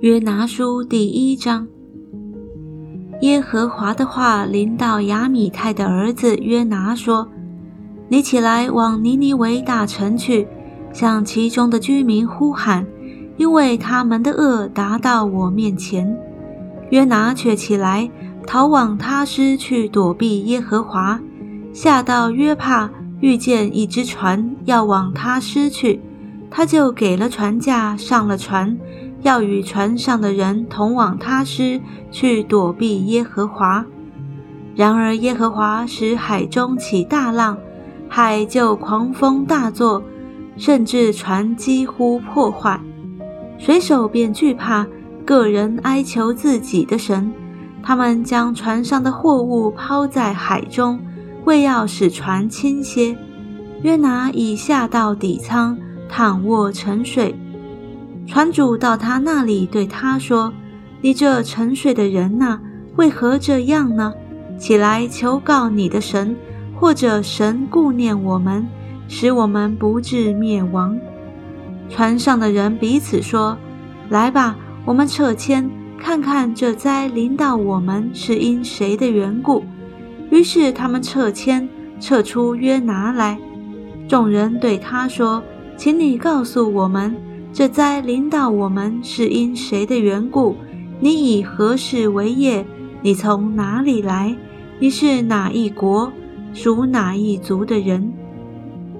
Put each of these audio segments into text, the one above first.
约拿书第一章。耶和华的话临到亚米泰的儿子约拿说：“你起来往尼尼微大城去，向其中的居民呼喊，因为他们的恶达到我面前。”约拿却起来，逃往他施去躲避耶和华。下到约帕，遇见一只船要往他施去，他就给了船价，上了船。要与船上的人同往他施去躲避耶和华。然而耶和华使海中起大浪，海就狂风大作，甚至船几乎破坏。水手便惧怕，个人哀求自己的神。他们将船上的货物抛在海中，为要使船倾斜。约拿已下到底舱，躺卧沉睡。船主到他那里，对他说：“你这沉睡的人呐，为何这样呢？起来求告你的神，或者神顾念我们，使我们不致灭亡。”船上的人彼此说：“来吧，我们撤迁，看看这灾临到我们是因谁的缘故。”于是他们撤迁，撤出约拿来。众人对他说：“请你告诉我们。”这灾临到我们是因谁的缘故？你以何事为业？你从哪里来？你是哪一国？属哪一族的人？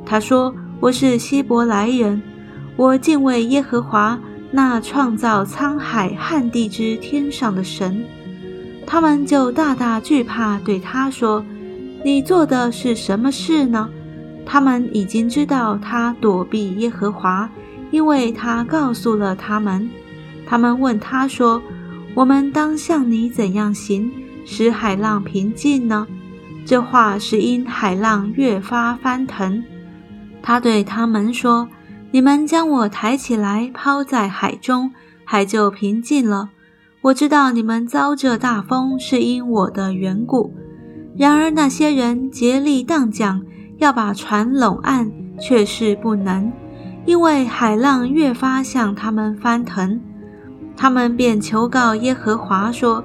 他说：“我是希伯来人。我敬畏耶和华，那创造沧海旱地之天上的神。”他们就大大惧怕，对他说：“你做的是什么事呢？”他们已经知道他躲避耶和华。因为他告诉了他们，他们问他说：“我们当向你怎样行，使海浪平静呢？”这话是因海浪越发翻腾。他对他们说：“你们将我抬起来，抛在海中，海就平静了。我知道你们遭这大风是因我的缘故。然而那些人竭力荡桨，要把船拢岸，却是不能。”因为海浪越发向他们翻腾，他们便求告耶和华说：“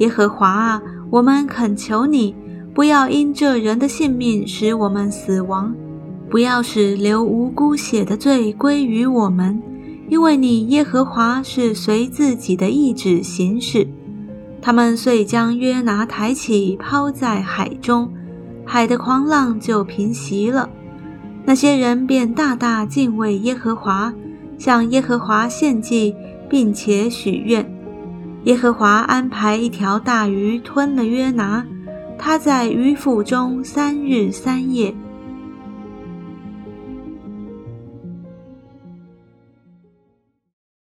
耶和华啊，我们恳求你，不要因这人的性命使我们死亡，不要使流无辜血的罪归于我们，因为你耶和华是随自己的意志行事。”他们遂将约拿抬起，抛在海中，海的狂浪就平息了。那些人便大大敬畏耶和华，向耶和华献祭，并且许愿。耶和华安排一条大鱼吞了约拿，他在鱼腹中三日三夜。